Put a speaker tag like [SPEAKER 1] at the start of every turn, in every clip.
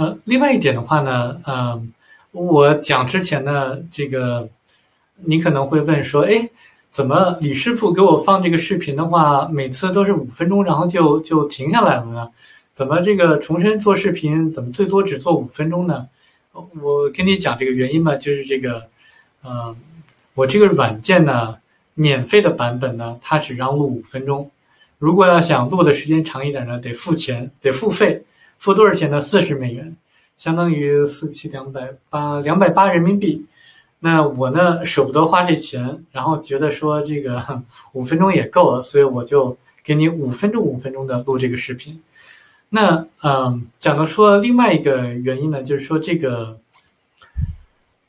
[SPEAKER 1] 呃，另外一点的话呢，嗯，我讲之前呢，这个你可能会问说，哎，怎么李师傅给我放这个视频的话，每次都是五分钟，然后就就停下来了呢？怎么这个重申做视频，怎么最多只做五分钟呢？我跟你讲这个原因吧，就是这个，嗯，我这个软件呢，免费的版本呢，它只让录五分钟，如果要想录的时间长一点呢，得付钱，得付费。付多少钱呢？四十美元，相当于四七两百八两百八人民币。那我呢舍不得花这钱，然后觉得说这个 五分钟也够了，所以我就给你五分钟五分钟的录这个视频。那嗯，讲到说另外一个原因呢，就是说这个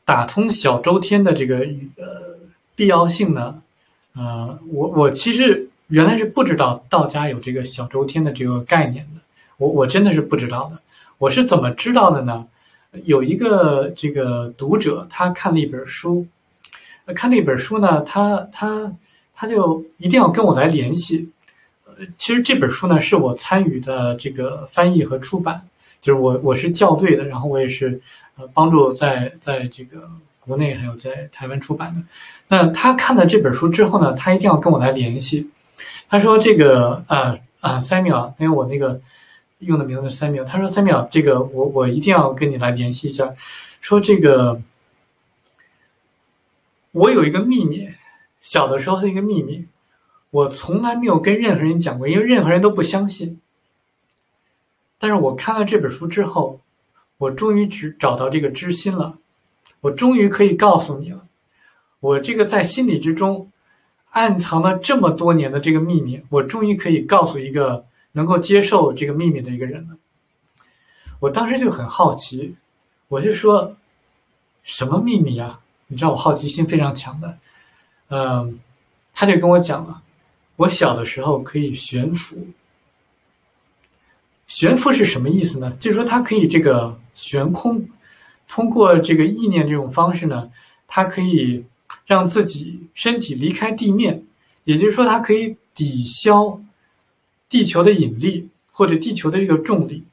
[SPEAKER 1] 打通小周天的这个呃必要性呢，呃，我我其实原来是不知道道家有这个小周天的这个概念的。我我真的是不知道的，我是怎么知道的呢？有一个这个读者，他看了一本书，看了一本书呢，他他他就一定要跟我来联系。呃，其实这本书呢是我参与的这个翻译和出版，就是我我是校对的，然后我也是呃帮助在在这个国内还有在台湾出版的。那他看了这本书之后呢，他一定要跟我来联系。他说这个呃啊，Samuel，因为我那个。用的名字是三秒，他说三秒，这个我我一定要跟你来联系一下，说这个我有一个秘密，小的时候的一个秘密，我从来没有跟任何人讲过，因为任何人都不相信。但是我看了这本书之后，我终于只找到这个知心了，我终于可以告诉你了，我这个在心里之中暗藏了这么多年的这个秘密，我终于可以告诉一个。能够接受这个秘密的一个人呢？我当时就很好奇，我就说，什么秘密呀？你知道我好奇心非常强的，嗯，他就跟我讲了，我小的时候可以悬浮。悬浮是什么意思呢？就是说它可以这个悬空，通过这个意念这种方式呢，它可以让自己身体离开地面，也就是说它可以抵消。地球的引力或者地球的这个重力，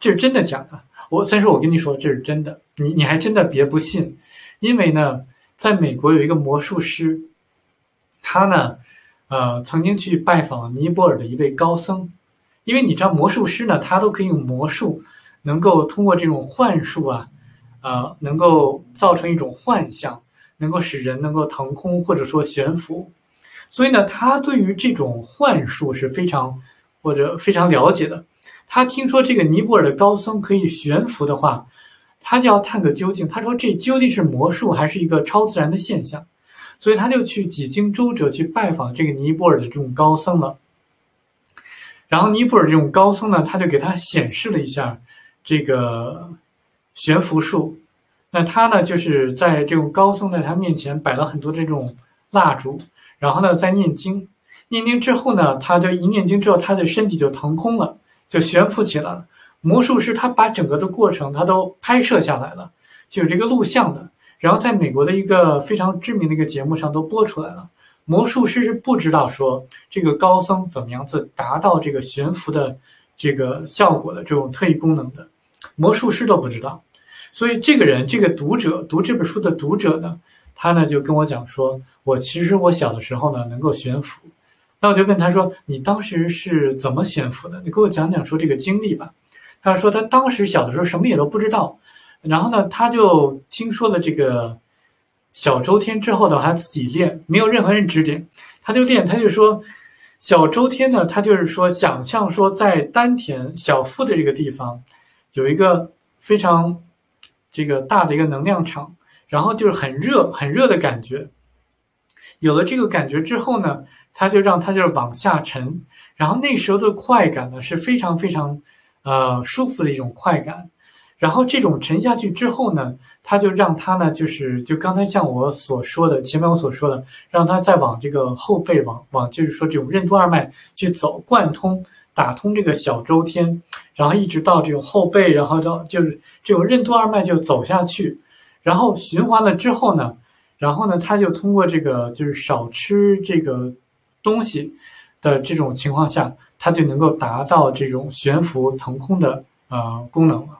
[SPEAKER 1] 这是真的假的？我虽然说我跟你说这是真的，你你还真的别不信，因为呢，在美国有一个魔术师，他呢，呃，曾经去拜访尼泊尔的一位高僧，因为你知道魔术师呢，他都可以用魔术，能够通过这种幻术啊，呃，能够造成一种幻象，能够使人能够腾空或者说悬浮，所以呢，他对于这种幻术是非常。或者非常了解的，他听说这个尼泊尔的高僧可以悬浮的话，他就要探个究竟。他说这究竟是魔术还是一个超自然的现象？所以他就去几经周折去拜访这个尼泊尔的这种高僧了。然后尼泊尔这种高僧呢，他就给他显示了一下这个悬浮术。那他呢，就是在这种高僧在他面前摆了很多这种蜡烛，然后呢在念经。念经之后呢，他就一念经之后，他的身体就腾空了，就悬浮起来了。魔术师他把整个的过程他都拍摄下来了，就有这个录像的。然后在美国的一个非常知名的一个节目上都播出来了。魔术师是不知道说这个高僧怎么样子达到这个悬浮的这个效果的这种特异功能的，魔术师都不知道。所以这个人，这个读者读这本书的读者呢，他呢就跟我讲说，我其实我小的时候呢能够悬浮。那我就问他说：“你当时是怎么悬浮的？你给我讲讲说这个经历吧。”他说：“他当时小的时候什么也都不知道，然后呢，他就听说了这个小周天之后的话，他自己练，没有任何人指点，他就练。他就说，小周天呢，他就是说想象说在丹田小腹的这个地方有一个非常这个大的一个能量场，然后就是很热很热的感觉。有了这个感觉之后呢。”他就让他就是往下沉，然后那时候的快感呢是非常非常，呃舒服的一种快感。然后这种沉下去之后呢，他就让他呢就是就刚才像我所说的前面我所说的，让他再往这个后背往往就是说这种任督二脉去走，贯通打通这个小周天，然后一直到这种后背，然后到就是这种任督二脉就走下去，然后循环了之后呢，然后呢他就通过这个就是少吃这个。东西的这种情况下，他就能够达到这种悬浮腾空的呃功能了。